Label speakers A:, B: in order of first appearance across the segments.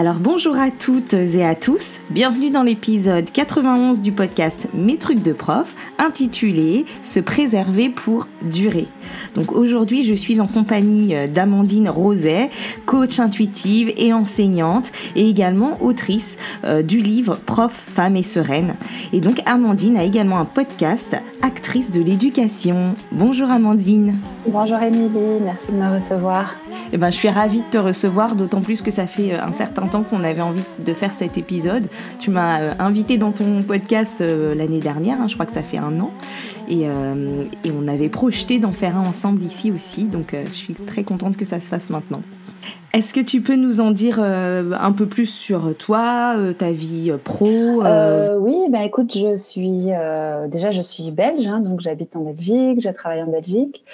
A: Alors bonjour à toutes et à tous, bienvenue dans l'épisode 91 du podcast Mes trucs de prof, intitulé Se préserver pour durer. Donc aujourd'hui je suis en compagnie euh, d'Amandine Roset, coach intuitive et enseignante, et également autrice euh, du livre Prof, femme et sereine. Et donc Amandine a également un podcast, actrice de l'éducation. Bonjour Amandine.
B: Bonjour Émilie, merci de me recevoir.
A: Eh ben, je suis ravie de te recevoir, d'autant plus que ça fait euh, un certain temps qu'on avait envie de faire cet épisode. Tu m'as euh, invité dans ton podcast euh, l'année dernière, hein, je crois que ça fait un an. Et, et on avait projeté d'en faire un ensemble ici aussi, donc je suis très contente que ça se fasse maintenant. Est-ce que tu peux nous en dire un peu plus sur toi, ta vie pro
B: Oui, ben écoute, je suis déjà je suis belge, hein, donc j'habite en Belgique, je travaille en Belgique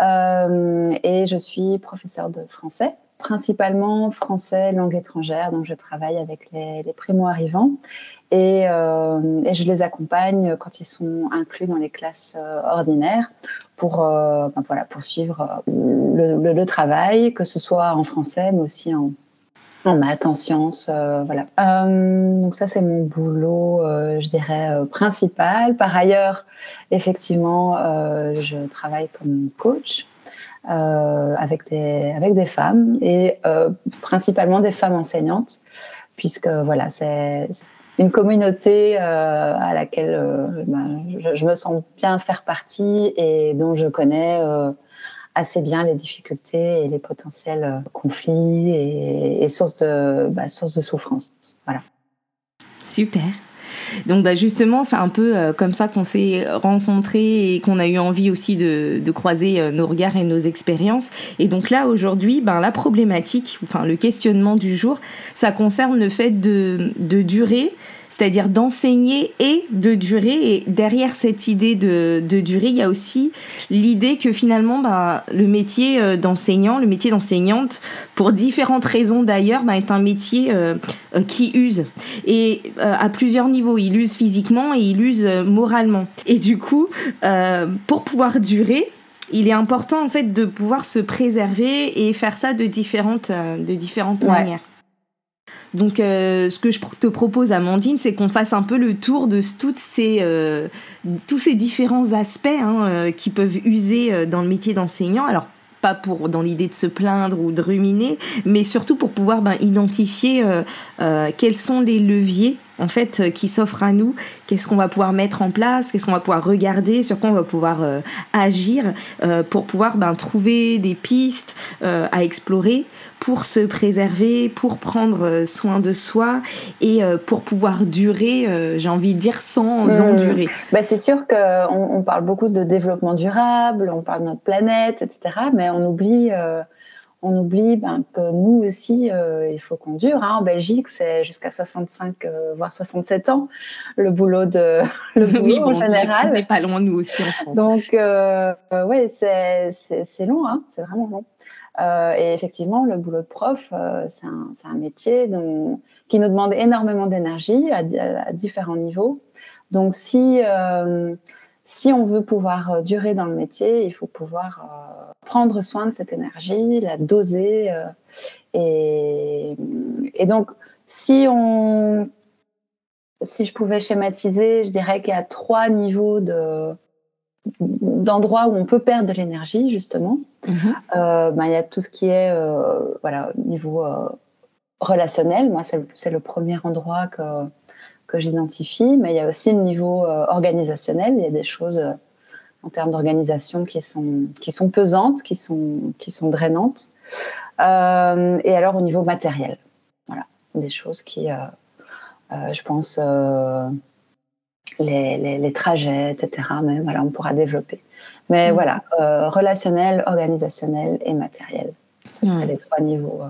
B: et je suis professeure de français principalement français, langue étrangère. Donc, je travaille avec les, primo-arrivants et, euh, et, je les accompagne quand ils sont inclus dans les classes euh, ordinaires pour, euh, ben voilà, poursuivre le, le, travail, que ce soit en français, mais aussi en, en maths, en sciences. voilà. donc, ça, c'est mon boulot, je dirais, principal. Par ailleurs, effectivement, je travaille comme coach. Euh, avec, des, avec des femmes et euh, principalement des femmes enseignantes, puisque voilà, c'est une communauté euh, à laquelle ben, je, me sens bien faire partie et dont je connais assez bien les difficultés et les potentiels conflits et, sources, de, bah, de souffrance. Voilà.
A: Super. Donc bah justement, c'est un peu euh, comme ça qu'on s'est rencontrés et qu'on a eu envie aussi de, de, croiser euh, nos regards et nos expériences. Et donc là, aujourd'hui, ben, la problématique, enfin le questionnement du jour, ça concerne le fait de, de durer c'est-à-dire d'enseigner et de durer. Et derrière cette idée de, de durée, il y a aussi l'idée que finalement, bah, le métier euh, d'enseignant, le métier d'enseignante, pour différentes raisons d'ailleurs, bah, est un métier euh, euh, qui use. Et à plusieurs niveaux, il use physiquement et il use moralement. Et du coup, pour pouvoir durer, il est important en fait de pouvoir se préserver et faire ça de différentes, de différentes manières. Donc, euh, ce que je te propose, Amandine, c'est qu'on fasse un peu le tour de toutes ces, euh, tous ces différents aspects hein, euh, qui peuvent user dans le métier d'enseignant. Alors, pas pour dans l'idée de se plaindre ou de ruminer, mais surtout pour pouvoir ben, identifier quels sont les leviers en fait qui s'offrent à nous, qu'est-ce qu'on va pouvoir mettre en place, qu'est-ce qu'on va pouvoir regarder, sur quoi on va pouvoir agir pour pouvoir ben, trouver des pistes à explorer pour se préserver, pour prendre euh, soin de soi et euh, pour pouvoir durer, euh, j'ai envie de dire, sans mmh. endurer.
B: Bah c'est sûr qu'on on parle beaucoup de développement durable, on parle de notre planète, etc. Mais on oublie, on oublie ben, que nous aussi, il faut qu'on dure. Hein. En Belgique, c'est jusqu'à 65, voire 67 ans, le boulot, de, le boulot en général.
A: On n'est pas loin, nous aussi, en France.
B: Donc, oui, c'est long, hein. c'est vraiment long. Euh, et effectivement, le boulot de prof, euh, c'est un, un, métier dont, qui nous demande énormément d'énergie à, à, différents niveaux. Donc, si, euh, si on veut pouvoir durer dans le métier, il faut pouvoir euh, prendre soin de cette énergie, la doser. Euh, et, et, donc, si on, si je pouvais schématiser, je dirais qu'il y a trois niveaux de d'endroits où on peut perdre de l'énergie justement. Mhm. Euh, ben, il y a tout ce qui est euh, voilà niveau relationnel. Moi, c'est le premier endroit que que j'identifie, mais il y a aussi le niveau organisationnel. Il y a des choses en termes d'organisation qui sont qui sont pesantes, qui sont qui sont drainantes. et alors au niveau matériel, voilà, des choses qui, je pense les, les, trajets, etc. Mais voilà, on pourra développer. Mais mm. voilà, euh, relationnel, organisationnel et matériel. Ce seraient les trois niveaux.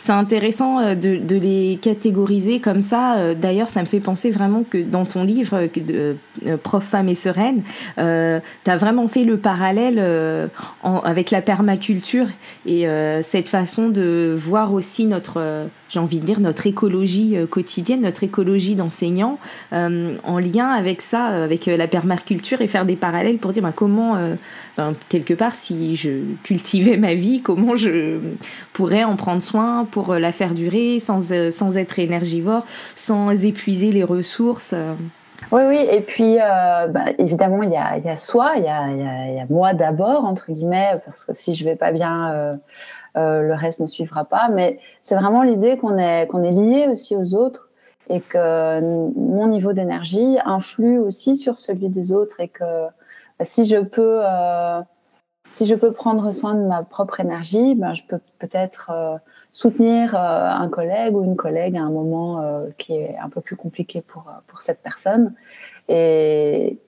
B: Euh.
A: C'est intéressant euh, de, de, les catégoriser comme ça. D'ailleurs, ça me fait penser vraiment que dans ton livre, de, Prof, femme et sereine, euh, tu as vraiment fait le parallèle euh, en, avec la permaculture et euh, cette façon de voir aussi notre j'ai envie de dire, notre écologie quotidienne, notre écologie d'enseignants, en lien avec ça, avec la permaculture et faire des parallèles pour dire ben, comment, ben, quelque part, si je cultivais ma vie, comment je pourrais en prendre soin pour la faire durer sans, sans être énergivore, sans épuiser les ressources.
B: Oui, oui, et puis euh, bah, évidemment, il y a, y a soi, il y a, y, y a, moi d'abord, entre guillemets, parce que si je vais pas bien, euh, euh, le reste ne suivra pas. Mais c'est vraiment l'idée qu'on est, qu'on est lié aussi aux autres et que mon niveau d'énergie influe aussi sur celui des autres et que si je peux. Si je peux prendre soin de ma propre énergie, ben, je peux peut-être euh, soutenir euh, un collègue ou une collègue à un moment euh, qui est un peu plus compliqué pour, pour cette personne. Et,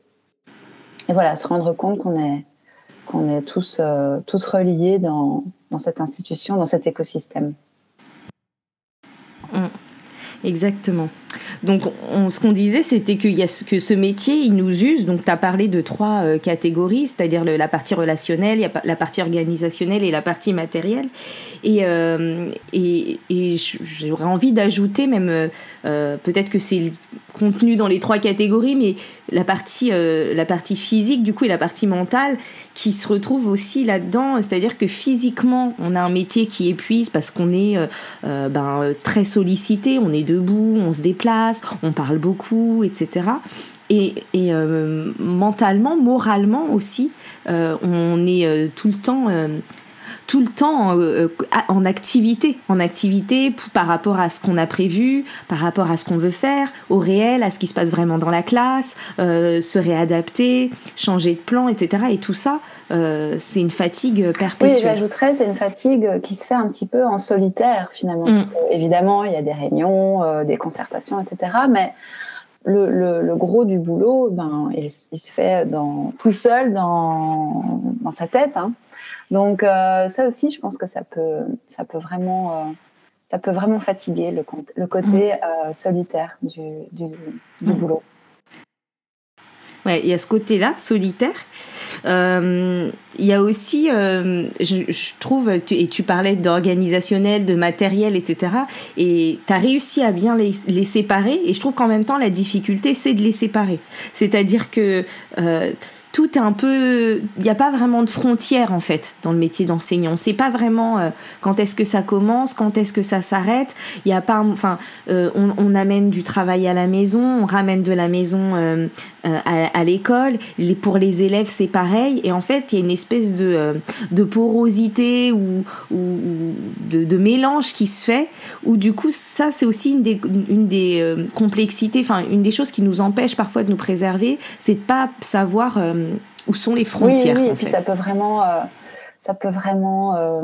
B: voilà, se rendre compte qu'on est, qu'on est tous, tous reliés dans, dans cette institution, dans cet écosystème.
A: Mmh. Exactement. Donc, on, ce qu'on disait, c'était qu'il y a que ce métier, il nous use. Donc, tu as parlé de trois euh, catégories, c'est-à-dire la partie relationnelle, la partie organisationnelle et la partie matérielle. Et, euh, j'aurais envie d'ajouter même, euh, peut-être que c'est contenu dans les trois catégories, mais la partie, la partie physique, du coup, et la partie mentale qui se retrouve aussi là-dedans. C'est-à-dire que physiquement, on a un métier qui épuise parce qu'on est ben, très sollicité, on est debout, on se déplace, on parle beaucoup, etc. Et, et mentalement, moralement aussi, on est tout le temps tout le temps euh, en activité, en activité par rapport à ce qu'on a prévu, par rapport à ce qu'on veut faire, au réel, à ce qui se passe vraiment dans la classe, euh, se réadapter, changer de plan, etc. Et tout ça, euh, c'est une fatigue perpétuelle.
B: Oui, j'ajouterais, c'est une fatigue qui se fait un petit peu en solitaire finalement. Mm. évidemment, il y a des réunions, des concertations, etc. Mais le, le, le, gros du boulot, ben, il, il se fait dans, tout seul dans, dans sa tête. Hein. Donc euh, ça aussi, je pense que ça peut, ça peut vraiment, euh, ça peut vraiment fatiguer le, le côté mm. euh, solitaire du, du, du mm. boulot.
A: Ouais, il y a ce côté-là, solitaire. Il y a aussi, je, je, trouve, tu, et tu parlais d'organisationnel, de matériel, etc. Et tu as réussi à bien les, les, séparer. Et je trouve qu'en même temps, la difficulté, c'est de les séparer. C'est-à-dire que tout est un peu. Il n'y a pas vraiment de frontières en fait dans le métier d'enseignant. C'est pas vraiment euh, quand est-ce que ça commence, quand est-ce que ça s'arrête. Il y a pas. Enfin, euh, on, on, amène du travail à la maison, on ramène de la maison euh, euh à, à l'école. Pour les élèves, c'est pareil. Et en fait, il y a une espèce de, euh, de porosité ou, ou de, de, mélange qui se fait. Où du coup, ça, c'est aussi une des, une des complexités, enfin, une des choses qui nous empêche parfois de nous préserver, c'est de pas savoir où sont les frontières
B: Oui, oui et puis ça peut vraiment, euh, ça peut vraiment euh,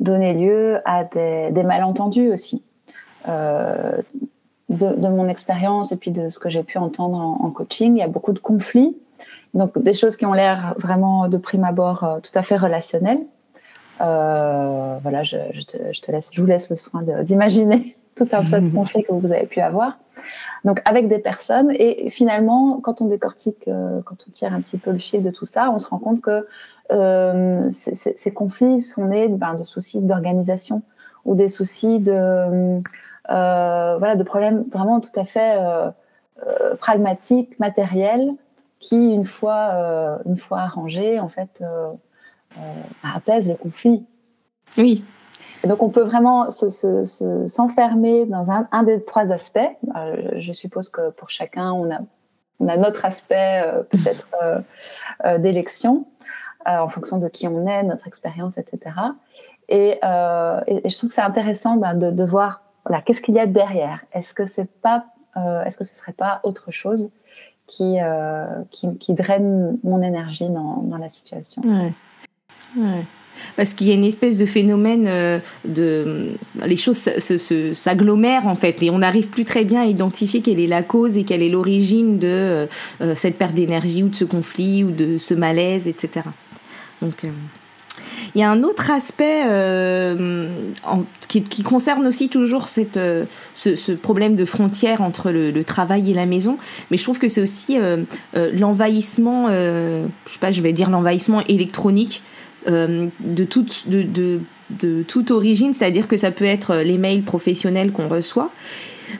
B: donner lieu à des, des malentendus aussi. Euh, de, de, mon expérience et puis de ce que j'ai pu entendre en, en, coaching, il y a beaucoup de conflits. Donc des choses qui ont l'air vraiment de prime abord euh, tout à fait relationnelles. Euh, voilà, je, je, te, je, te, laisse, je vous laisse le soin d'imaginer tout un tas de conflits que vous avez pu avoir. Donc avec des personnes et finalement, quand on décortique, euh, quand on tire un petit peu le fil de tout ça, on se rend compte que euh, ces conflits sont nés ben, de soucis d'organisation ou des soucis de euh, voilà de problèmes vraiment tout à fait pragmatiques, matériels, qui une fois une fois arrangés en fait apaisent le conflit.
A: Oui.
B: Donc, on peut vraiment s'enfermer se, se, dans un, des trois aspects. Euh, je suppose que pour chacun, on a, notre aspect euh, peut-être euh, d'élection en fonction de qui on est, notre expérience, etc. Et, je trouve que c'est intéressant ben, de, voir qu'est-ce qu'il y a derrière. Est-ce que est-ce que ce serait pas autre chose qui, draine mon énergie dans, la situation?
A: Ouais parce qu'il y a une espèce de phénomène euh, de les choses s'agglomèrent en fait. Et on n'arrive plus très bien à identifier quelle est la cause et quelle est l'origine de euh, euh cette perte d'énergie ou de ce conflit ou de ce malaise etc donc il y a un autre aspect qui, concerne aussi toujours cette, ce, problème de frontière entre le, travail et la maison, mais je trouve que c'est aussi l'envahissement, je sais pas, je vais dire l'envahissement électronique euh, de, toute, de, de toute origine, c'est-à-dire que ça peut être les mails professionnels qu'on reçoit,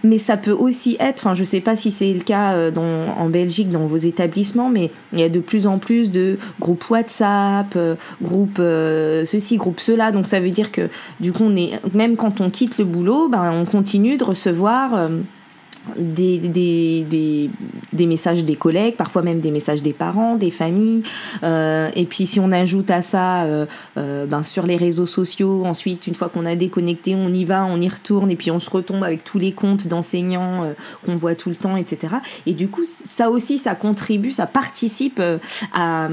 A: mais ça peut aussi être, enfin je sais pas si c'est le cas euh, dans, en Belgique dans vos établissements, mais il y a de plus en plus de groupes WhatsApp, euh, groupes euh, ceci, groupe cela, donc ça veut dire que du coup on est, même quand on quitte le boulot, ben, on continue de recevoir des, des, des, des, messages des collègues, parfois même des messages des parents, des familles. Euh, et puis si on ajoute à ça euh, euh, ben, sur les réseaux sociaux, ensuite une fois qu'on a déconnecté, on y va, on y retourne et puis on se retombe avec tous les comptes d'enseignants qu'on voit tout le temps, etc. Et du coup, ça aussi, ça contribue, ça participe à,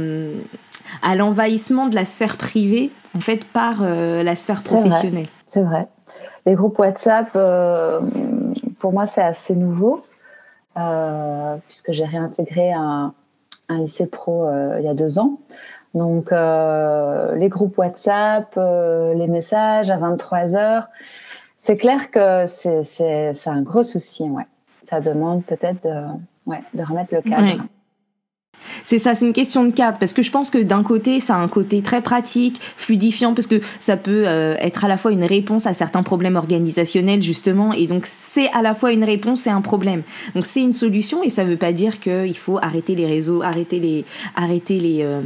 A: à l'envahissement de la sphère privée, en fait, par la sphère professionnelle.
B: C'est vrai. vrai. Les groupes WhatsApp pour moi, c'est assez nouveau, euh, puisque j'ai réintégré un, un, lycée pro euh, il y a deux ans. Donc, euh, les groupes WhatsApp, euh, les messages à 23 heures, c'est clair que c'est un gros souci. Ouais. Ça demande peut-être de, ouais, de remettre le cadre.
A: C'est ça, c'est une question de cadre parce que je pense que d'un côté, ça a un côté très pratique, fluidifiant parce que ça peut euh, être à la fois une réponse à certains problèmes organisationnels justement et donc c'est à la fois une réponse et un problème. Donc c'est une solution et ça veut pas dire qu'il faut arrêter les réseaux, arrêter les arrêter les, euh,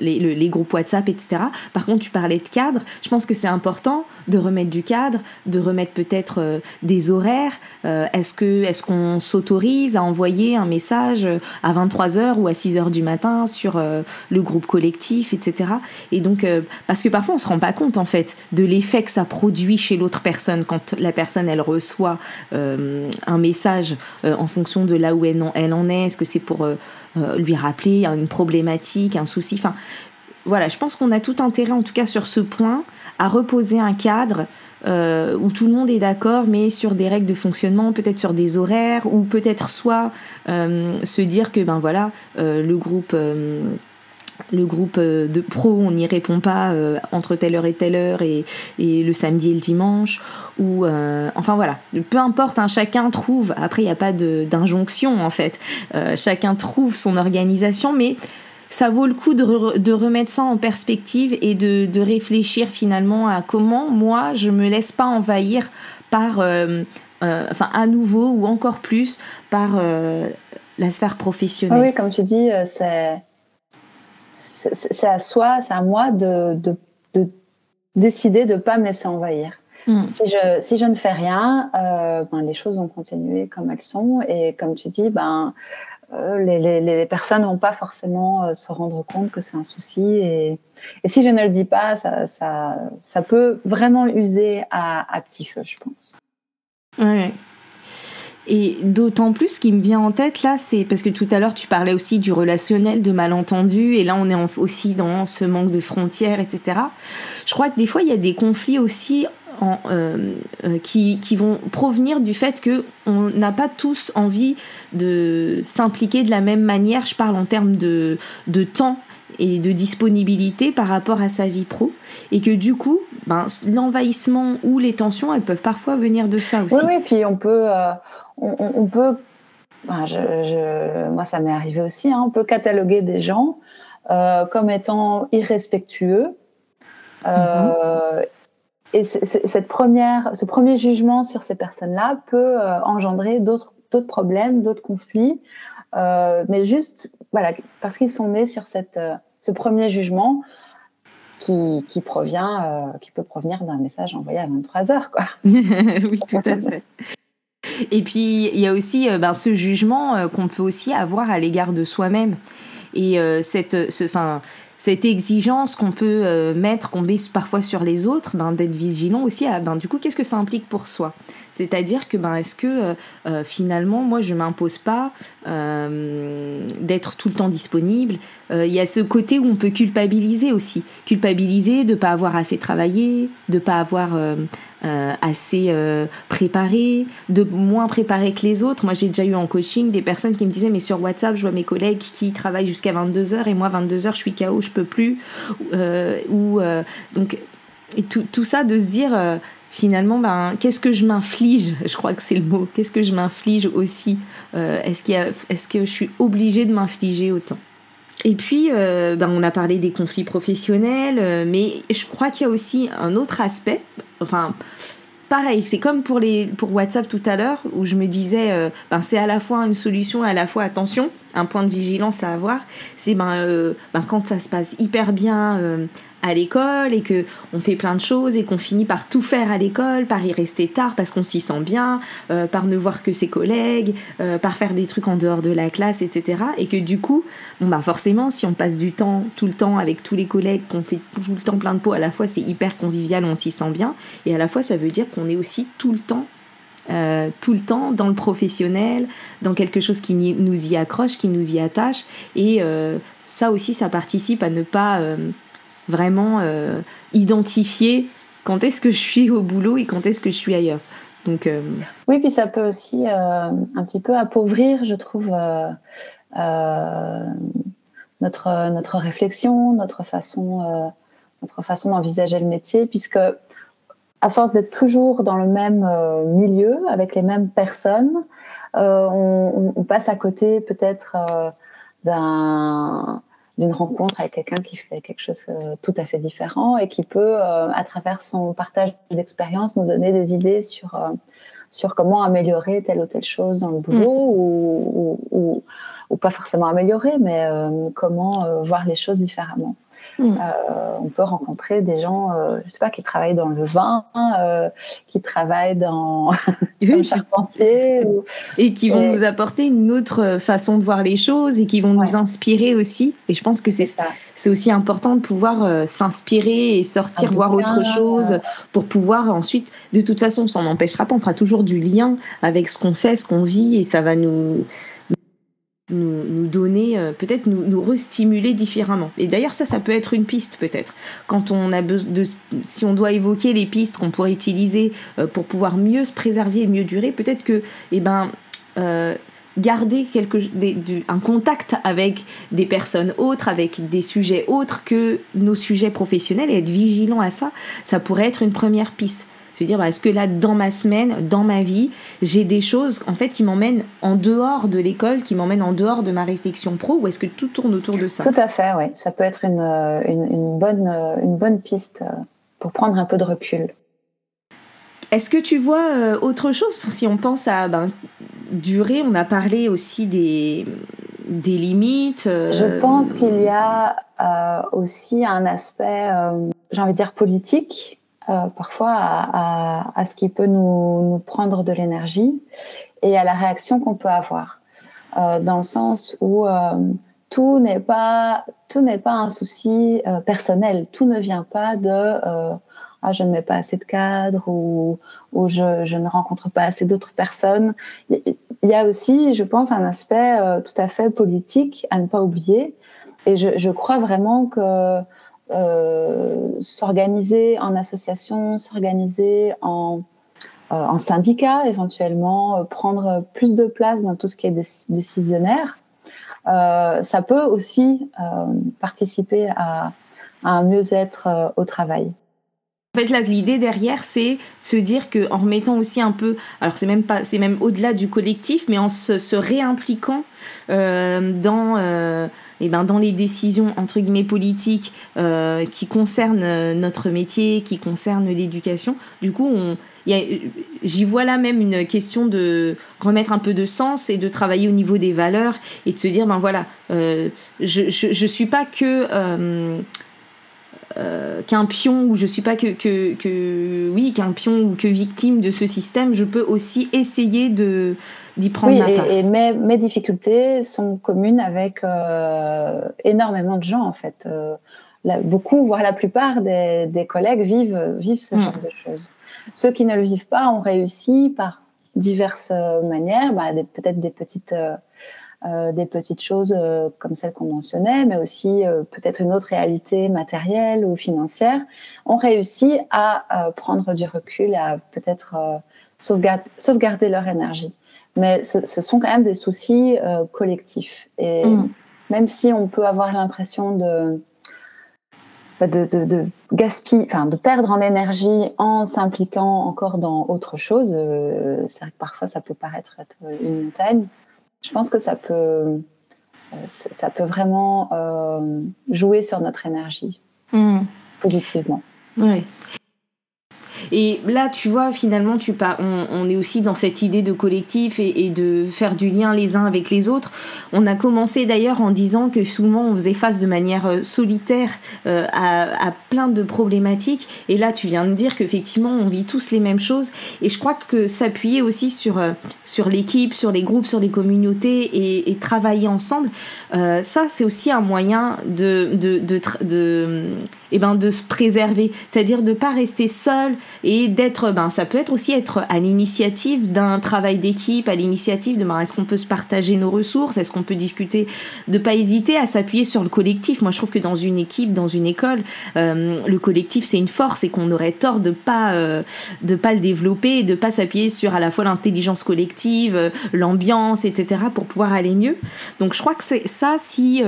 A: les, les, les groupes WhatsApp, etc. Par contre, tu parlais de cadre, je pense que c'est important de remettre du cadre, de remettre peut-être euh, des horaires. Est-ce que est-ce qu'on s'autorise à envoyer un message à 23 heures ou à 6 heures du matin sur euh, le groupe collectif, etc. Et donc, euh, parce que parfois on se rend pas compte en fait de l'effet que ça produit chez l'autre personne quand la personne elle reçoit euh, un message en fonction de là où elle en, elle en est. Est-ce que c'est pour lui rappeler une problématique, un souci? Enfin, voilà, je pense qu'on a tout intérêt en tout cas sur ce point à reposer un cadre euh, où tout le monde est d'accord, mais sur des règles de fonctionnement, peut-être sur des horaires, ou peut-être soit euh, se dire que ben voilà, euh, le groupe. Le groupe de pro, on n'y répond pas entre telle heure et telle heure et, le samedi et le dimanche. Ou enfin voilà, peu importe, hein, chacun trouve. Après, il n'y a pas d'injonction en fait. Chacun trouve son organisation, mais ça vaut le coup de, re, de remettre ça en perspective et de, de, réfléchir finalement à comment moi je me laisse pas envahir par, euh, euh, enfin à nouveau ou encore plus par euh, la sphère professionnelle.
B: Oui, comme tu dis, c'est c'est à soi, c'est à moi de, de, de décider de ne pas me laisser envahir. Mm. Si, je, si je ne fais rien, euh, ben, les choses vont continuer comme elles sont. Et comme tu dis, ben, les, les, les, personnes vont pas forcément euh, se rendre compte que c'est un souci. Et, si je ne le dis pas, ça, peut vraiment user à, petit feu, je pense.
A: Ouais. Et d'autant plus, ce qui me vient en tête là, c'est parce que tout à l'heure tu parlais aussi du relationnel, de malentendu, et là on est aussi dans ce manque de frontières, etc. Je crois que des fois il y a des conflits aussi en, euh, euh, qui, qui, vont provenir du fait que on n'a pas tous envie de s'impliquer de la même manière. Je parle en termes de, de temps et de disponibilité par rapport à sa vie pro et que du coup ben, l'envahissement ou les tensions elles peuvent parfois venir de ça aussi
B: oui, oui puis on peut euh, on, on, peut ben, je, je, moi ça m'est arrivé aussi hein, on peut cataloguer des gens euh, comme étant irrespectueux euh, mm-hmm et cette première, ce premier jugement sur ces personnes-là peut euh, engendrer d'autres problèmes, d'autres conflits, euh, mais juste voilà parce qu'ils sont nés sur cette euh, ce premier jugement qui, qui provient qui peut provenir d'un message envoyé à 23 heures quoi.
A: oui tout à fait. Et puis il y a aussi ben, ce jugement qu'on peut aussi avoir à l'égard de soi-même et cette ce enfin cette exigence qu'on peut euh, mettre, qu'on met parfois sur les autres, ben, d'être vigilant aussi ben, du coup, qu'est-ce que ça implique pour soi? C'est-à-dire que, ben, est-ce que euh, euh, finalement, moi, je m'impose pas d'être tout le temps disponible? Il y a ce côté où on peut culpabiliser aussi. Culpabiliser de ne pas avoir assez travaillé, de ne pas avoir euh, assez euh, de moins préparé que les autres. Moi, j'ai déjà eu en coaching des personnes qui me disaient, mais sur WhatsApp, je vois mes collègues qui travaillent jusqu'à 22h et moi, 22h, je suis KO, je peux plus. Euh, ou, euh, donc, tout, tout, ça, de se dire, euh, finalement, ben, qu'est-ce que je m'inflige? Je crois que c'est le mot. Qu'est-ce que je m'inflige aussi? Est-ce qu'il est que je suis obligée de m'infliger autant? Et puis, ben, on a parlé des conflits professionnels, mais je crois qu'il y a aussi un autre aspect. Enfin, pareil, c'est comme pour, les, pour WhatsApp tout à l'heure, où je me disais, euh, ben, c'est à la fois une solution, à la fois attention, un point de vigilance à avoir. C'est ben, ben, quand ça se passe hyper bien à l'école et que on fait plein de choses et qu'on finit par tout faire à l'école, par y rester tard parce qu'on s'y sent bien, euh, par ne voir que ses collègues, euh, par faire des trucs en dehors de la classe, etc. Et que du coup, bon bah forcément, si on passe du temps tout le temps avec tous les collègues, qu'on fait tout le temps plein de pots, à la fois c'est hyper convivial, on s'y sent bien, et à la fois ça veut dire qu'on est aussi tout le temps euh, tout le temps dans le professionnel, dans quelque chose qui nous y accroche, qui nous y attache. Et ça aussi, ça participe à ne pas vraiment euh, identifier quand est-ce que je suis au boulot et quand est-ce que je suis ailleurs. Donc,
B: euh, Oui, puis ça peut aussi euh, un petit peu appauvrir, je trouve, notre, notre réflexion, notre façon, notre façon d'envisager le métier, puisque à force d'être toujours dans le même milieu, avec les mêmes personnes, on, on, passe à côté peut-être d'un d'une rencontre avec quelqu'un qui fait quelque chose euh, tout à fait différent et qui peut, euh, à travers son partage d'expérience, nous donner des idées sur, euh, sur comment améliorer telle ou telle chose dans le boulot mm. ou, ou, ou, pas forcément améliorer, mais comment voir les choses différemment. Mm. Euh, on peut rencontrer des gens, euh, je sais pas, qui travaillent dans le vin, euh, qui travaillent dans comme charpentier,
A: et qui vont nous apporter une autre façon de voir les choses et qui vont nous inspirer aussi. Et je pense que c'est c'est aussi important de pouvoir s'inspirer et sortir voir autre chose pour pouvoir ensuite, de toute façon, ça n'empêchera pas. On fera toujours du lien avec ce qu'on fait, ce qu'on vit, et ça va nous nous, donner, euh, peut-être nous, nous restimuler différemment. Et d'ailleurs, ça, ça peut être une piste, peut-être. Quand on a de, si on doit évoquer les pistes qu'on pourrait utiliser euh, pour pouvoir mieux se préserver et mieux durer, peut-être que, eh ben, euh, garder quelque, un contact avec des personnes autres, avec des sujets autres que nos sujets professionnels et être vigilant à ça, ça pourrait être une première piste se dire bah, est-ce que là dans ma semaine, dans ma vie, j'ai des choses en fait qui m'emmènent en dehors de l'école, qui m'emmènent en dehors de ma réflexion pro, ou est-ce que tout tourne autour de ça?
B: Tout à fait, oui. Ça peut être une, euh, une, bonne, euh, une bonne piste euh, pour prendre un peu de recul.
A: Est-ce que tu vois autre chose? Si on pense à ben, durer On a parlé aussi des, des limites.
B: Je pense qu'il y a aussi un aspect, j'ai envie de dire politique, euh, parfois à, à, ce qui peut nous, nous prendre de l'énergie et à la réaction qu'on peut avoir. Euh, dans le sens où euh, tout n'est pas tout n'est pas un souci personnel. Tout ne vient pas de ah je ne mets pas assez de cadres ou ou je, je ne rencontre pas assez d'autres personnes. Il y a aussi, je pense, un aspect tout à fait politique à ne pas oublier. Et je, je crois vraiment que s'organiser en association, s'organiser en, euh, syndicat éventuellement, euh, prendre plus de place dans tout ce qui est décisionnaire, ça peut aussi participer à, un mieux-être au travail.
A: En fait, là, l'idée derrière, c'est se dire que en remettant aussi un peu, alors c'est même pas, c'est même au-delà du collectif, mais en se, réimpliquant dans eh ben, dans les décisions entre guillemets politiques euh, qui concernent euh, notre métier, qui concernent l'éducation, du coup, j'y vois là même une question de remettre un peu de sens et de travailler au niveau des valeurs et de se dire ben voilà, euh, je, je, suis pas que qu'un pion ou je suis pas que, que, que oui qu'un pion ou que victime de ce système je peux aussi essayer de d'y prendre
B: oui, Et, mes, mes, difficultés sont communes avec euh, énormément de gens, en fait. Euh, beaucoup, voire la plupart des, des collègues vivent, vivent ce genre hmm. de choses. Ceux qui ne le vivent pas ont réussi par diverses manières, bah, peut-être des petites... Euh, des petites choses euh, comme celles qu'on mentionnait, mais aussi euh, peut-être une autre réalité matérielle ou financière, ont réussi à prendre du recul, à peut-être sauvegarder, sauvegarder leur énergie mais ce, ce, sont quand même des soucis collectifs. Et mm. même si on peut avoir l'impression de, bah, de, de, de gaspiller, enfin de perdre en énergie en s'impliquant encore dans autre chose, euh, c'est vrai que parfois ça peut paraître être une montagne. Je pense que ça peut ça peut vraiment jouer sur notre énergie mmh. positivement.
A: Oui. Et là, tu vois, finalement, tu pas, on, est aussi dans cette idée de collectif et, de faire du lien les uns avec les autres. On a commencé d'ailleurs en disant que souvent on faisait face de manière euh, solitaire euh, à, plein de problématiques. Et là, tu viens de dire qu'effectivement, on vit tous les mêmes choses. Et je crois que s'appuyer aussi sur, euh, sur l'équipe, sur les groupes, sur les communautés et, travailler ensemble, ça, c'est aussi un moyen de, de, de, de et eh ben de se préserver, c'est-à-dire de pas rester seul et d'être ben ça peut être aussi être à l'initiative d'un travail d'équipe, à l'initiative de ben, est-ce qu'on peut se partager nos ressources, est-ce qu'on peut discuter, de pas hésiter à s'appuyer sur le collectif. Moi je trouve que dans une équipe, dans une école, euh, le collectif c'est une force et qu'on aurait tort de pas euh, de pas le développer et de pas s'appuyer sur à la fois l'intelligence collective, euh, l'ambiance, etc. pour pouvoir aller mieux. Donc je crois que c'est ça si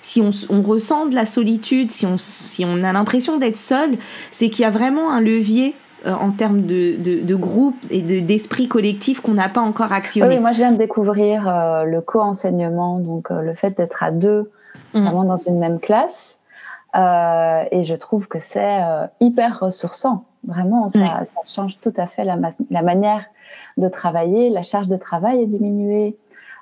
A: si on, on, ressent de la solitude, si on si on on a l'impression d'être seul, c'est qu'il y a vraiment un levier euh, en termes de, de, groupe et d'esprit collectif qu'on n'a pas encore actionné.
B: Oui, moi je viens de découvrir euh, le co-enseignement, donc euh, le fait d'être à deux, mmh. vraiment dans une même classe. et je trouve que c'est hyper ressourçant. Vraiment, ça, change tout à fait la, la, manière de travailler. La charge de travail est diminuée.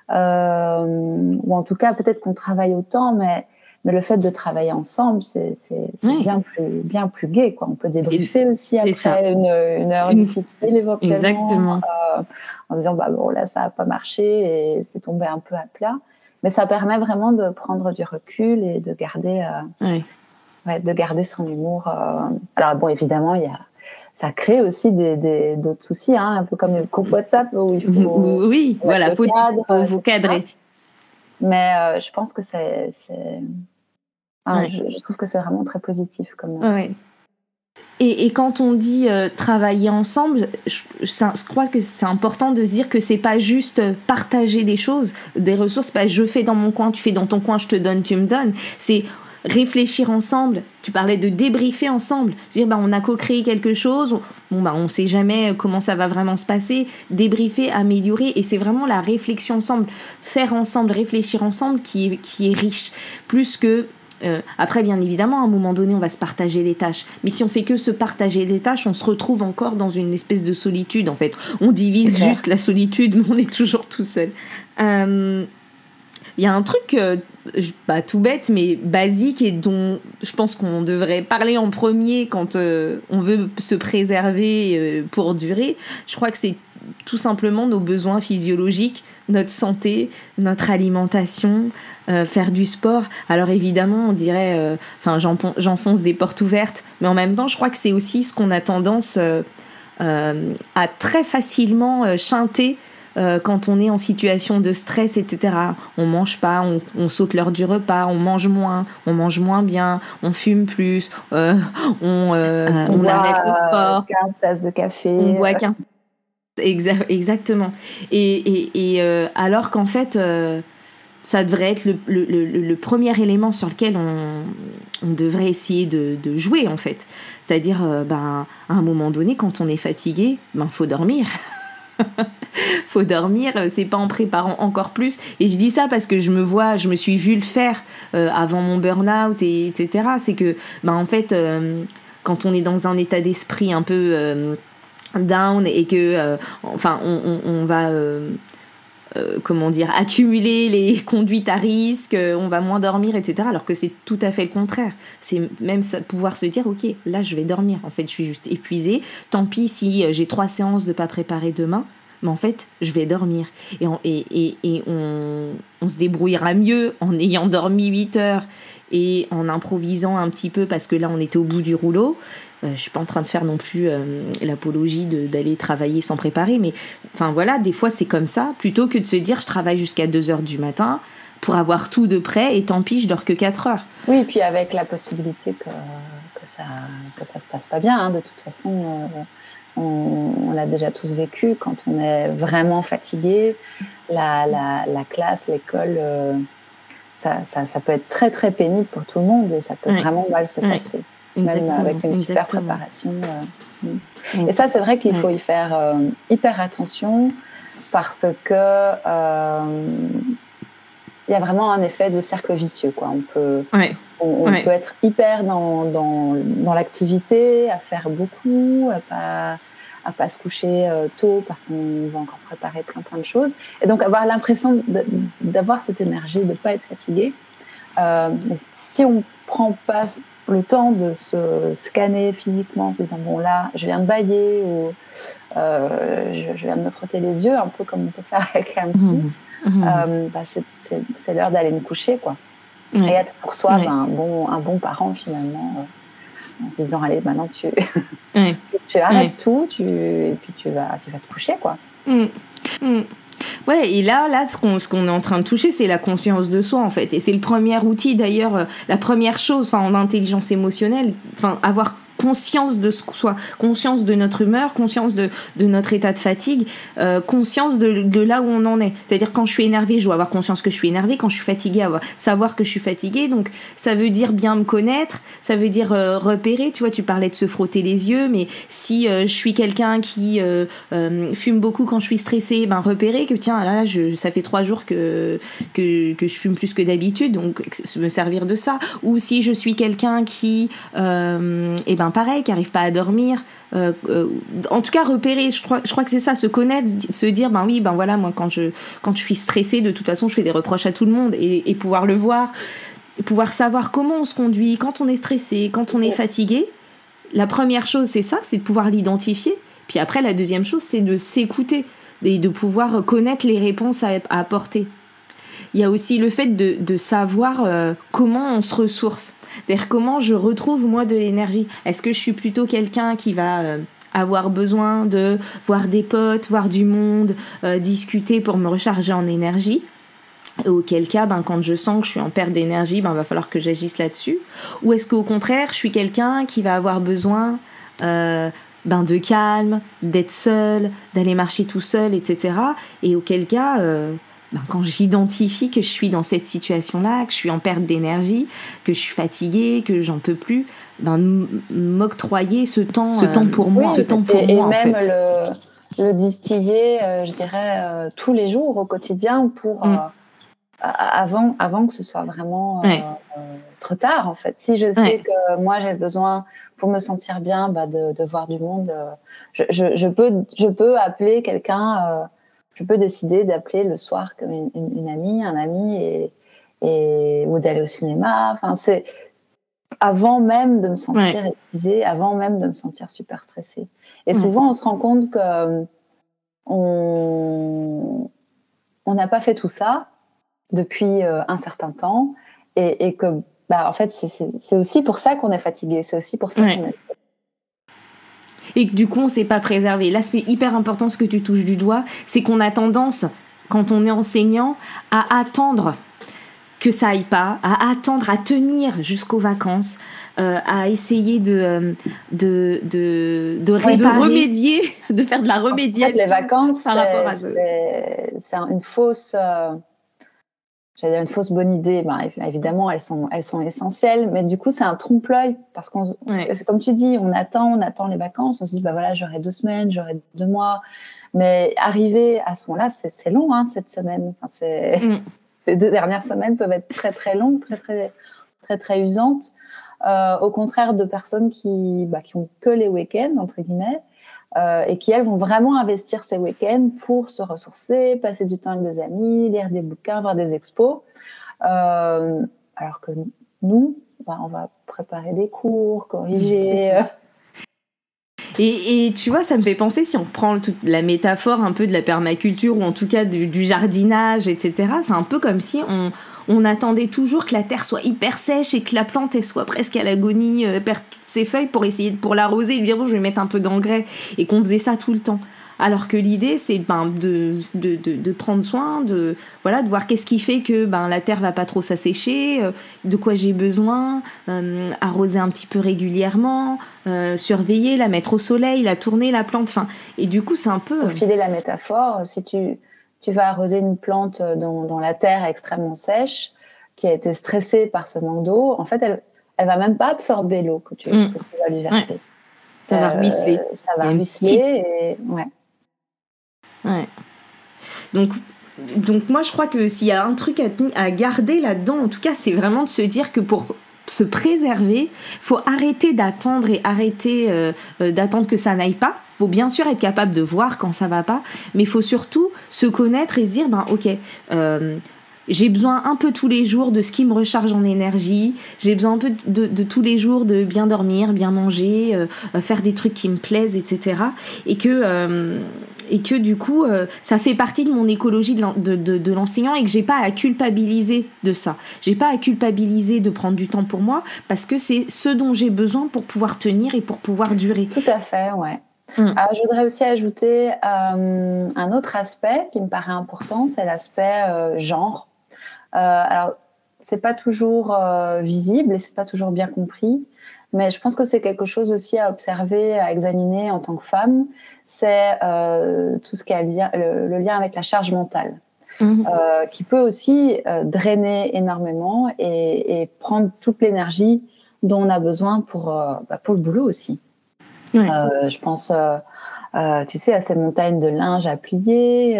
B: ou en tout cas, peut-être qu'on travaille autant, mais mais le fait de travailler ensemble, c'est bien plus bien plus gai. Quoi. On peut débriefer aussi après une, une, heure difficile éventuellement. Exactement. Euh, en disant bah bon là ça a pas marché et c'est tombé un peu à plat. Mais ça permet vraiment de prendre du recul et de garder euh, ouais, de garder son humour. Euh. Alors bon évidemment il y a ça crée aussi des, d'autres soucis, hein, un peu comme le groupe WhatsApp où il faut.
A: Oui, voilà, faut, faut vous cadrer.
B: Mais je pense que c'est ah, je, trouve que c'est vraiment très positif comme.
A: Et, et, quand on dit euh, travailler ensemble, je, je, crois que c'est important de se dire que c'est pas juste partager des choses, des ressources, pas je fais dans mon coin, tu fais dans ton coin, je te donne, tu me donnes. C'est réfléchir ensemble. Tu parlais de débriefer ensemble. Dire, bah, on a co-créé quelque chose, bon, bah, on sait jamais comment ça va vraiment se passer. Débriefer, améliorer. Et c'est vraiment la réflexion ensemble, faire ensemble, réfléchir ensemble qui qui est riche. Plus que euh, après, bien évidemment, à un moment donné, on va se partager les tâches. Mais si on fait que se partager les tâches, on se retrouve encore dans une espèce de solitude, en fait. On divise juste la solitude, mais on est toujours tout seul. Euh, il y a un truc euh, pas tout bête, mais basique et dont je pense qu'on devrait parler en premier quand on veut se préserver pour durer. Je crois que c'est tout simplement nos besoins physiologiques, notre santé, notre alimentation, euh, faire du sport. Alors évidemment, on dirait, euh, enfin, j'enfonce des portes ouvertes, mais en même temps, je crois que c'est aussi ce qu'on a tendance euh, à très facilement chanter quand on est en situation de stress, etc. On mange pas, on, saute l'heure du repas, on mange moins, on mange moins bien, on fume plus, on, on, arrête le sport.
B: 15 tasses de café.
A: On boit 15 exactement. Et, et alors qu'en fait, ça devrait être le, premier élément sur lequel on, devrait essayer de, jouer en fait. C'est-à-dire, euh, ben, à un moment donné, quand on est fatigué, ben faut dormir. faut dormir, euh, c'est pas en préparant encore plus. Et je dis ça parce que je me vois, je me suis vu le faire euh, avant mon burn-out, et, etc. C'est que, ben, en fait, quand on est dans un état d'esprit un peu down et que, enfin, on, on, on va euh, comment dire, accumuler les conduites à risque, euh, on va moins dormir, etc. Alors que c'est tout à fait le contraire. C'est même pouvoir se dire, ok, là je vais dormir. En fait, je suis juste épuisée. Tant pis si euh, j'ai trois séances de pas préparer demain. Mais en fait, je vais dormir. Et, et, et, on, on, se débrouillera mieux en ayant dormi 8 heures et en improvisant un petit peu parce que là, on était au bout du rouleau. Euh, je suis pas en train de faire non plus euh, l'apologie d'aller travailler sans préparer, mais enfin voilà, des fois c'est comme ça, plutôt que de se dire je travaille jusqu'à 2 heures du matin pour avoir tout de près et tant pis, je dors que 4 heures.
B: Oui, et puis avec la possibilité que, que, ça, que ça se passe pas bien, hein, de toute façon. Euh, on, l'a déjà tous vécu quand on est vraiment fatigué. La, la, la classe, l'école, ça, ça, ça, peut être très très pénible pour tout le monde et ça peut vraiment mal se passer même avec une super préparation. Euh, mm. Et ça, c'est vrai qu'il faut y faire euh, hyper attention parce que euh, il y a vraiment un effet de cercle vicieux. Quoi. On, peut, on, peut être hyper dans, dans, dans l'activité, à faire beaucoup, à pas à pas se coucher tôt parce qu'on va encore préparer plein plein de choses et donc avoir l'impression d'avoir cette énergie de pas être fatigué euh, mais si on prend pas le temps de se scanner physiquement en se disant bon là je viens de bailler ou euh, je, je, viens de me frotter les yeux un peu comme on peut faire avec un petit mmh. Mmh. Euh, bah, c'est l'heure d'aller me coucher, quoi. Et être pour soi ben, un, bon, un bon parent, finalement, euh, en se disant, allez, maintenant, tu, tu arrêtes tout, tu, et puis tu vas, tu vas te coucher, quoi.
A: Ouais, et là, là, ce qu'on, ce qu'on est en train de toucher, c'est la conscience de soi, en fait. Et c'est le premier outil, d'ailleurs, euh, la première chose, enfin, en intelligence émotionnelle, enfin, avoir conscience de ce soit conscience de notre humeur, conscience de, de notre état de fatigue, euh, conscience de, là où on en est. C'est-à-dire quand je suis énervée, je dois avoir conscience que je suis énervée, quand je suis fatiguée, avoir, savoir que je suis fatiguée. Donc ça veut dire bien me connaître, ça veut dire euh, repérer. Tu vois, tu parlais de se frotter les yeux, mais si euh, je suis quelqu'un qui fume beaucoup quand je suis stressée, ben repérer que tiens là, là je, ça fait trois jours que, que, que je fume plus que d'habitude, donc me servir de ça. Ou si je suis quelqu'un qui, eh ben pareil, qui n'arrive pas à dormir. Euh, euh, en tout cas, repérer, je crois, je crois que c'est ça, se connaître, se dire, ben oui, ben voilà, moi quand je, quand je suis stressée, de toute façon, je fais des reproches à tout le monde et, pouvoir le voir, pouvoir savoir comment on se conduit quand on est stressé, quand on est fatigué. La première chose, c'est ça, c'est de pouvoir l'identifier. Puis après, la deuxième chose, c'est de s'écouter et de pouvoir connaître les réponses à, apporter. Il y a aussi le fait de, savoir euh, comment on se ressource. C'est-à-dire comment je retrouve moi de l'énergie. Est-ce que je suis plutôt quelqu'un qui va euh, avoir besoin de voir des potes, voir du monde, euh, discuter pour me recharger en énergie? Auquel cas, ben, quand je sens que je suis en perte d'énergie, ben, va falloir que j'agisse là-dessus. Ou est-ce qu'au contraire, je suis quelqu'un qui va avoir besoin ben, de calme, d'être seul, d'aller marcher tout seul, etc. Et auquel cas, ben, quand j'identifie que je suis dans cette situation-là, que je suis en perte d'énergie, que je suis fatiguée, que j'en peux plus, ben, m'octroyer ce temps,
B: ce temps pour moi, ce temps pour et, moi, et même le, le, distiller, euh, je dirais, euh, tous les jours au quotidien pour mm. euh, avant, avant que ce soit vraiment trop tard en fait. Si je sais que moi j'ai besoin pour me sentir bien bah, de, de, voir du monde, je, je, je, peux, je peux appeler quelqu'un je peux décider d'appeler le soir comme une, amie, un ami, et, et ou d'aller au cinéma. Enfin, c'est avant même de me sentir épuisée, avant même de me sentir super stressée. Et souvent, on se rend compte que on n'a pas fait tout ça depuis euh, un certain temps, et, et que bah, en fait, c'est aussi pour ça qu'on est fatigué, c'est aussi pour ça qu'on est
A: et que du coup on s'est pas préservé. Là c'est hyper important ce que tu touches du doigt, c'est qu'on a tendance quand on est enseignant à attendre que ça aille pas, à attendre, à tenir jusqu'aux vacances, euh, à essayer de, euh, de, de, de réparer. de
B: remédier, de faire de la remédiation. les vacances, par rapport à c'est une fausse. Euh, j'allais dire une fausse bonne idée. Ben, évidemment, elles sont, elles sont essentielles, mais du coup, c'est un trompe-l'œil parce qu'on, comme tu dis, on attend, on attend les vacances, on se dit, bah voilà, j'aurai deux semaines, j'aurai deux mois, mais arriver à ce moment-là, c'est long, hein, cette semaine. Enfin, c'est mm. les deux dernières semaines peuvent être très très longues, très très très très usantes. Euh, au contraire de personnes qui, bah, qui ont que les week-ends entre guillemets. Euh, et qui, elles, vont vraiment investir ces week-ends pour se ressourcer, passer du temps avec des amis, lire des bouquins, voir des expos. Euh, alors que nous, bah, on va préparer des cours, corriger.
A: Et, et, tu vois, ça me fait penser, si on prend toute la métaphore un peu de la permaculture, ou en tout cas du, du jardinage, etc., c'est un peu comme si on, on attendait toujours que la terre soit hyper sèche et que la plante elle soit presque à l'agonie, euh, perd toutes ses feuilles pour essayer de, pour l'arroser et dire bon je vais mettre un peu d'engrais et qu'on faisait ça tout le temps. Alors que l'idée c'est ben, de, de, de, prendre soin, de voilà, de voir qu'est-ce qui fait que ben la terre va pas trop s'assécher, euh, de quoi j'ai besoin, euh, arroser un petit peu régulièrement, surveiller, la mettre au soleil, la tourner la plante, enfin et du coup c'est un peu.
B: Pour filer la métaphore, si tu tu vas arroser une plante euh, dont, la terre est extrêmement sèche, qui a été stressée par ce manque d'eau, en fait, elle, elle va même pas absorber l'eau que, tu mm. vas lui verser.
A: Ça va ruisseler.
B: Ça va ruisseler et ouais.
A: Ouais. Donc donc moi je crois que s'il y a un truc à, à garder là-dedans, en tout cas, c'est vraiment de se dire que pour se préserver, faut arrêter d'attendre et arrêter euh, euh, d'attendre que ça n'aille pas. Faut bien sûr être capable de voir quand ça va pas, mais il faut surtout se connaître et se dire ben ok. Euh, j'ai besoin un peu tous les jours de ce qui me recharge en énergie. J'ai besoin un peu de, tous les jours de bien dormir, bien manger, faire des trucs qui me plaisent, etc. Et que et que du coup, euh, ça fait partie de mon écologie de, l'enseignant et que j'ai pas à culpabiliser de ça. J'ai pas à culpabiliser de prendre du temps pour moi parce que c'est ce dont j'ai besoin pour pouvoir tenir et pour pouvoir durer.
B: Tout à fait, ouais. Hmm. je voudrais aussi ajouter euh, un autre aspect qui me paraît important, c'est l'aspect euh, genre. alors, c'est pas toujours visible et c'est pas toujours bien compris. Mais je pense que c'est quelque chose aussi à observer, à examiner en tant que femme. C'est euh, tout ce qui a le, lien avec la charge mentale, mhm. euh, qui peut aussi euh, drainer énormément et, et prendre toute l'énergie dont on a besoin pour, euh, bah, pour le boulot aussi. Euh, je pense, euh, tu sais, à ces montagnes de linge à plier,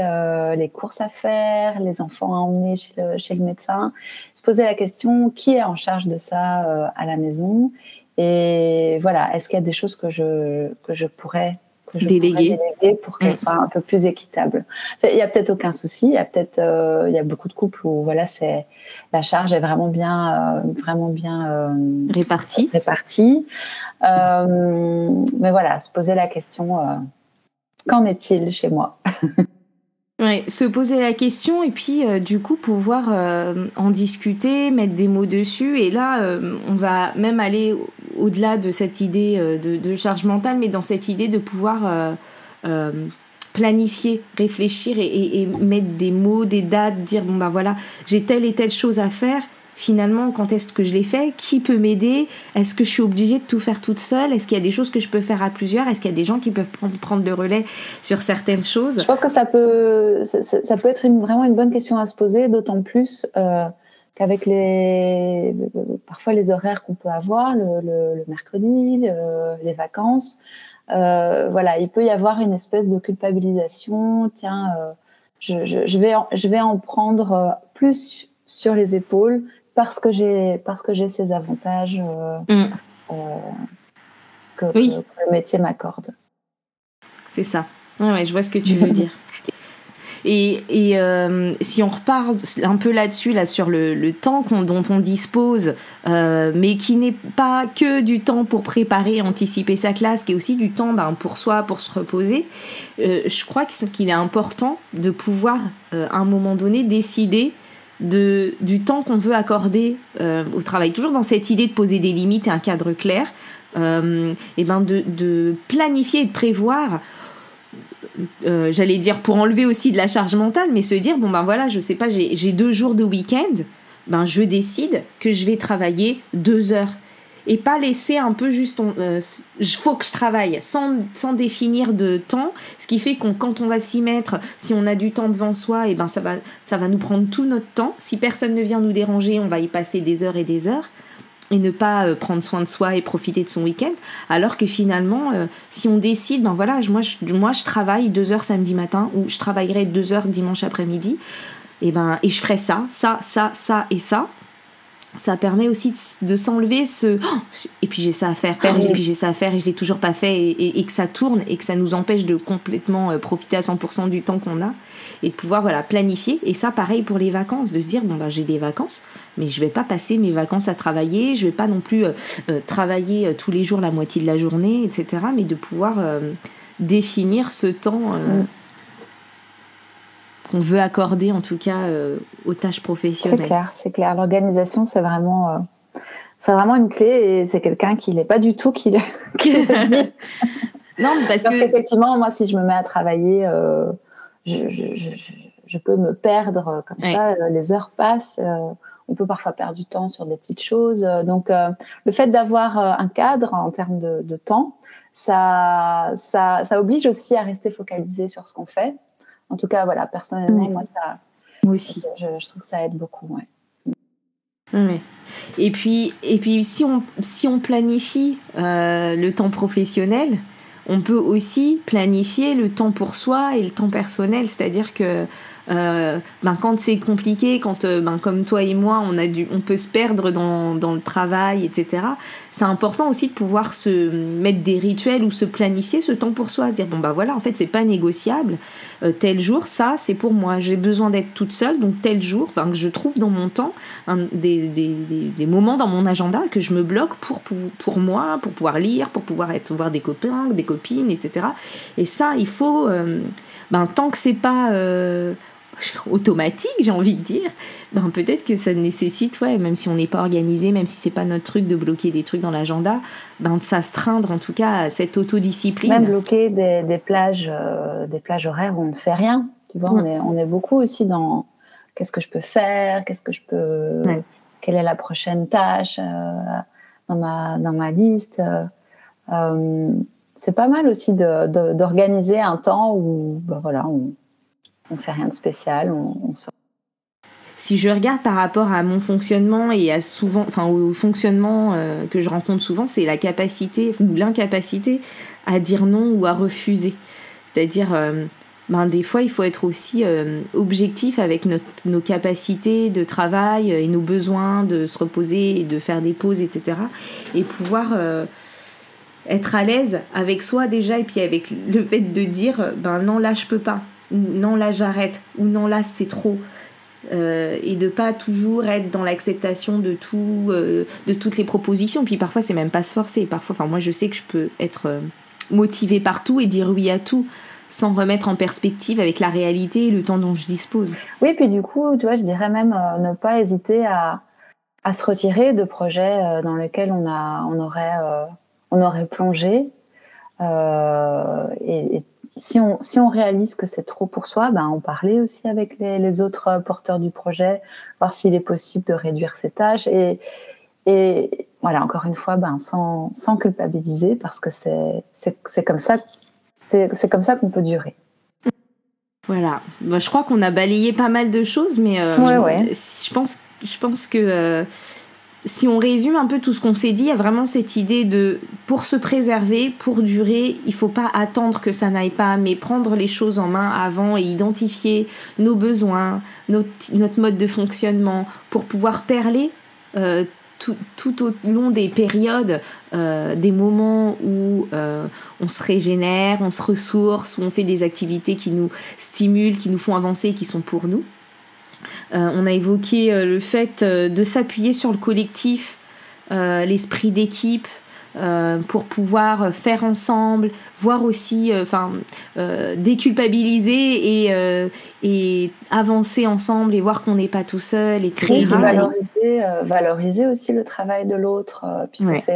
B: les courses à faire, les enfants à emmener chez le, chez le médecin. Se poser la question qui est en charge de ça à la maison? Et voilà, est-ce qu'il y a des choses que je, que je pourrais
A: déléguer.
B: pour qu'elles mm. soient un peu plus équitables. il y a peut-être aucun souci. Il y a peut-être, euh, il y a beaucoup de couples où voilà, c'est la charge est vraiment bien, euh, vraiment bien euh,
A: répartie.
B: Répartie. mais voilà, se poser la question qu'en est-il chez moi?
A: Ouais, se poser la question et puis euh, du coup pouvoir euh, en discuter, mettre des mots dessus. Et là, euh, on va même aller au-delà de cette idée de, charge mentale, mais dans cette idée de pouvoir planifier, réfléchir et, et, mettre des mots, des dates, dire bon ben voilà, j'ai telle et telle chose à faire. Finalement, quand est-ce que je l'ai fait? Qui peut m'aider? Est-ce que je suis obligée de tout faire toute seule? Est-ce qu'il y a des choses que je peux faire à plusieurs? Est-ce qu'il y a des gens qui peuvent prendre, le relais sur certaines choses?
B: Je pense que ça peut, ça, peut être une, vraiment une bonne question à se poser, d'autant plus euh, qu'avec les, parfois les horaires qu'on peut avoir, le, mercredi, les vacances, euh, voilà, il peut y avoir une espèce de culpabilisation. Tiens, euh, je, je, vais en, je vais en prendre plus sur les épaules parce que j'ai parce que j'ai ces avantages euh, mm. euh, que, le métier m'accorde.
A: C'est ça. Ouais, je vois ce que tu veux dire. Et, euh, si on reparle un peu là-dessus, là, sur le, temps dont on dispose, mais qui n'est pas que du temps pour préparer, anticiper sa classe, qui est aussi du temps ben, pour soi, pour se reposer, je crois qu'il est important de pouvoir, à un moment donné, décider de, du temps qu'on veut accorder euh, au travail. Toujours dans cette idée de poser des limites et un cadre clair, euh, et ben de, planifier et de prévoir. Euh, j'allais dire pour enlever aussi de la charge mentale, mais se dire bon ben voilà, je sais pas, j'ai deux jours de week-end, ben je décide que je vais travailler deux heures. Et pas laisser un peu juste il euh, faut que je travaille sans, sans, définir de temps ce qui fait qu'on quand on va s'y mettre si on a du temps devant soi et ben ça va ça va nous prendre tout notre temps. Si personne ne vient nous déranger on va y passer des heures et des heures et ne pas euh, prendre soin de soi et profiter de son week-end alors que finalement euh, si on décide ben voilà moi je, moi je travaille deux heures samedi matin ou je travaillerai deux heures dimanche après-midi et ben et je ferai ça ça ça ça et ça. Ça permet aussi de, s'enlever ce oh, et puis j'ai ça à faire et puis j'ai ça à faire et je l'ai toujours pas fait et, que ça tourne et que ça nous empêche de complètement euh, profiter à 100% du temps qu'on a et de pouvoir voilà planifier et ça pareil pour les vacances de se dire bon ben j'ai des vacances mais je vais pas passer mes vacances à travailler je vais pas non plus euh, euh, travailler tous les jours la moitié de la journée etc mais de pouvoir définir ce temps qu'on veut accorder en tout cas euh, aux tâches professionnelles.
B: C'est clair, c'est clair. L'organisation, c'est vraiment, euh, c'est vraiment une clé et c'est quelqu'un qui n'est pas du tout qui, qui le dit. non, parce que effectivement, moi, si je me mets à travailler, euh, je, je, je, je, peux me perdre comme ça. Les heures passent. on peut parfois perdre du temps sur des petites choses. Donc, le fait d'avoir un cadre en termes de, de temps, ça, ça, ça oblige aussi à rester focalisé sur ce qu'on fait en tout cas, voilà, personnellement, moi, ça,
A: moi aussi,
B: je, trouve que ça aide beaucoup.
A: Et puis, et puis si, on, si on planifie euh, le temps professionnel, on peut aussi planifier le temps pour soi et le temps personnel. C'est-à-dire que euh, ben, quand c'est compliqué, quand euh, ben, comme toi et moi, on, a dû, on peut se perdre dans, dans le travail, etc., c'est important aussi de pouvoir se mettre des rituels ou se planifier ce temps pour soi, se dire, bon bah voilà, en fait, c'est pas négociable, euh, tel jour, ça, c'est pour moi, j'ai besoin d'être toute seule, donc tel jour, enfin, que je trouve dans mon temps des, des, des, moments dans mon agenda que je me bloque pour, pour, pour, moi, pour pouvoir lire, pour pouvoir être, voir des copains, des copines, etc. Et ça, il faut, ben, tant que c'est pas automatique, j'ai envie de dire, ben peut-être que ça nécessite, ouais, même si on n'est pas organisé, même si c'est pas notre truc de bloquer des trucs dans l'agenda, ben de s'astreindre en tout cas à cette autodiscipline.
B: Même bloquer des, des plages, euh, des plages horaires où on ne fait rien. Tu vois, on, est, on est beaucoup aussi dans qu'est-ce que je peux faire, qu'est-ce que je peux, quelle est la prochaine tâche euh, dans ma dans ma liste. Euh, c'est pas mal aussi d'organiser de, un temps où, ben voilà, on, on fait rien de spécial, on,
A: Si je regarde par rapport à mon fonctionnement et à souvent, enfin au fonctionnement euh, que je rencontre souvent, c'est la capacité ou l'incapacité à dire non ou à refuser. C'est-à-dire, euh, ben, des fois, il faut être aussi euh, objectif avec nos capacités de travail et nos besoins de se reposer et de faire des pauses, etc. Et pouvoir être à l'aise avec soi déjà et puis avec le fait de dire, ben non, là, je peux pas non là j'arrête ou non là c'est trop. Euh, et de pas toujours être dans l'acceptation de tout euh, de toutes les propositions. Puis parfois c'est même pas se forcer. Parfois enfin moi je sais que je peux être euh, motivée par tout et dire oui à tout sans remettre en perspective avec la réalité et le temps dont je dispose.
B: Oui puis du coup tu vois je dirais même ne pas hésiter à, à se retirer de projets dans lesquels on a on aurait on aurait plongé et si on, si on réalise que c'est trop pour soi, ben, en parler aussi avec les, les, autres porteurs du projet, voir s'il est possible de réduire ses tâches et, et voilà, encore une fois, ben, sans, sans culpabiliser parce que c'est comme ça, c'est comme ça qu'on peut durer.
A: Voilà, ben, je crois qu'on a balayé pas mal de choses, mais euh,
B: ouais, ouais.
A: je pense, je pense que euh, si on résume un peu tout ce qu'on s'est dit, il y a vraiment cette idée de pour se préserver, pour durer, il faut pas attendre que ça n'aille pas, mais prendre les choses en main avant et identifier nos besoins, notre, mode de fonctionnement pour pouvoir perler euh, tout, tout, au long des périodes, euh, des moments où euh, on se régénère, on se ressource, où on fait des activités qui nous stimulent, qui nous font avancer, qui sont pour nous. Euh, on a évoqué euh, le fait euh, de s'appuyer sur le collectif, l'esprit d'équipe, pour pouvoir faire ensemble, voir aussi, enfin, déculpabiliser et, et avancer ensemble et voir qu'on n'est pas tout seul, etc.
B: valoriser, valoriser aussi le travail de l'autre, puisque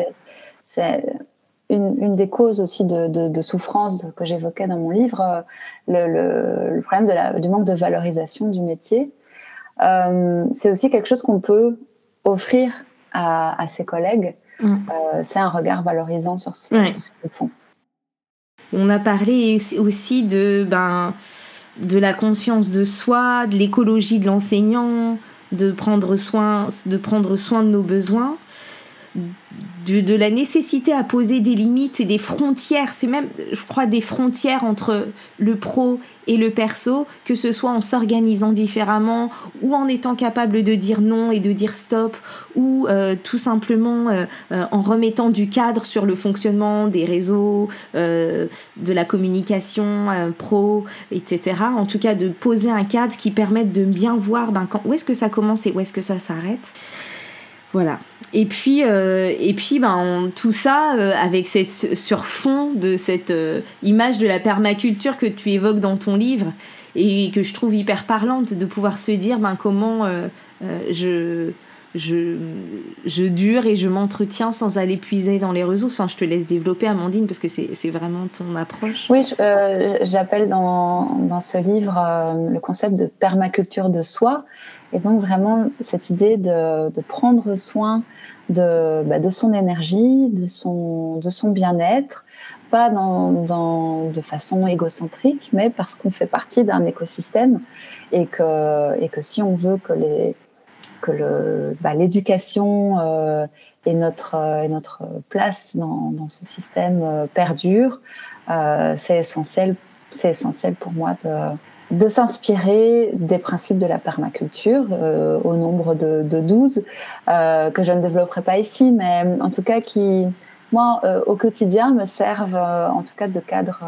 B: c'est une, des causes aussi de, souffrance que j'évoquais dans mon livre, le, problème du manque de valorisation du métier. Euh, c'est aussi quelque chose qu'on peut offrir à, ses collègues. Mm. Euh, c'est un regard valorisant sur ce, qu'ils font.
A: On a parlé aussi de, ben, de la conscience de soi, de l'écologie de l'enseignant, de prendre soin, de prendre soin de nos besoins de, la nécessité à poser des limites et des frontières. C'est même, je crois, des frontières entre le pro et le perso, que ce soit en s'organisant différemment ou en étant capable de dire non et de dire stop ou euh, tout simplement euh, euh, en remettant du cadre sur le fonctionnement des réseaux, de la communication pro, etc. En tout cas, de poser un cadre qui permette de bien voir ben, où est-ce que ça commence et où est-ce que ça s'arrête. Voilà. Et puis, euh, ben, tout ça euh, avec cette, sur fond de cette euh, image de la permaculture que tu évoques dans ton livre et que je trouve hyper parlante de pouvoir se dire ben, comment je, je, je dure et je m'entretiens sans aller puiser dans les ressources. Enfin, je te laisse développer, Amandine, parce que c'est vraiment ton approche.
B: Oui, j'appelle dans, dans, ce livre le concept de permaculture de soi. Et donc vraiment cette idée de, de prendre soin de, bah, de son énergie, de son, de son bien-être, pas dans, dans, de façon égocentrique, mais parce qu'on fait partie d'un écosystème et que, et que si on veut que les que bah, l'éducation euh, et notre et notre place dans, ce système euh, perdure, euh, c'est essentiel essentiel pour moi de s'inspirer des principes de la permaculture euh, au nombre de, de 12 euh, que je ne développerai pas ici, mais en tout cas qui, moi, euh, au quotidien, me servent en tout cas de cadre,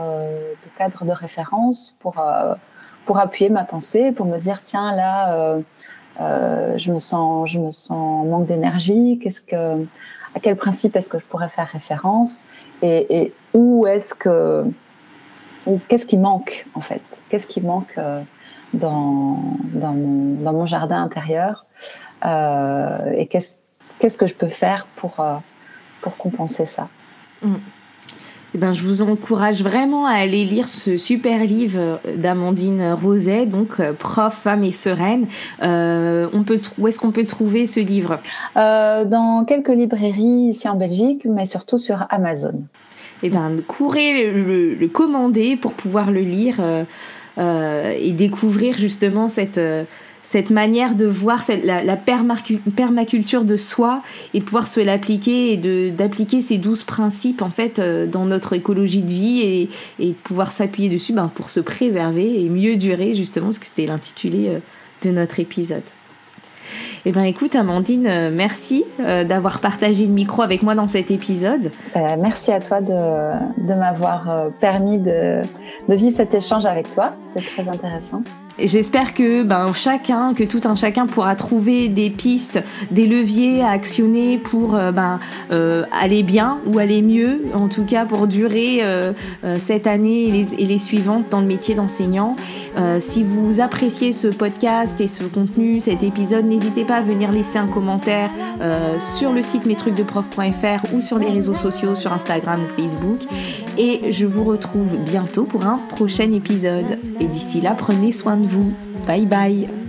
B: de référence pour appuyer ma pensée, pour me dire tiens là, je me sens, je me sens manque d'énergie. Qu'est-ce que, à quel principe est-ce que je pourrais faire référence? Et, où est-ce que qu'est-ce qui manque en fait? Qu'est-ce qui manque euh, dans, dans, mon, dans, mon, jardin intérieur? Euh, Et qu'est-ce que je peux faire pour, euh, pour compenser ça?
A: Mm. Eh ben, je vous encourage vraiment à aller lire ce super livre d'Amandine Roset, donc Prof, femme et sereine. on peut, où est-ce qu'on peut trouver ce livre?
B: Dans quelques librairies ici en Belgique, mais surtout sur Amazon
A: eh ben, courez le, commander pour pouvoir le lire euh, euh, et découvrir justement cette, euh, cette manière de voir la, permaculture de soi et de pouvoir se l'appliquer et d'appliquer ces douze principes en fait dans notre écologie de vie et, de pouvoir s'appuyer dessus ben, pour se préserver et mieux durer justement parce que c'était l'intitulé de notre épisode. Eh bien, écoute, Amandine, euh, merci euh, d'avoir partagé le micro avec moi dans cet épisode.
B: Euh, merci à toi de, de m'avoir permis de, de vivre cet échange avec toi. C'était très intéressant.
A: J'espère que ben, chacun, que tout un chacun pourra trouver des pistes, des leviers à actionner pour euh, ben, euh, aller bien ou aller mieux, en tout cas pour durer euh, cette année et les, suivantes dans le métier d'enseignant. si vous appréciez ce podcast et ce contenu, cet épisode, n'hésitez pas à venir laisser un commentaire sur le site mestrucsdeprof.fr ou sur les réseaux sociaux, sur Instagram ou Facebook. Et je vous retrouve bientôt pour un prochain épisode. Et d'ici là, prenez soin de vous. Bye bye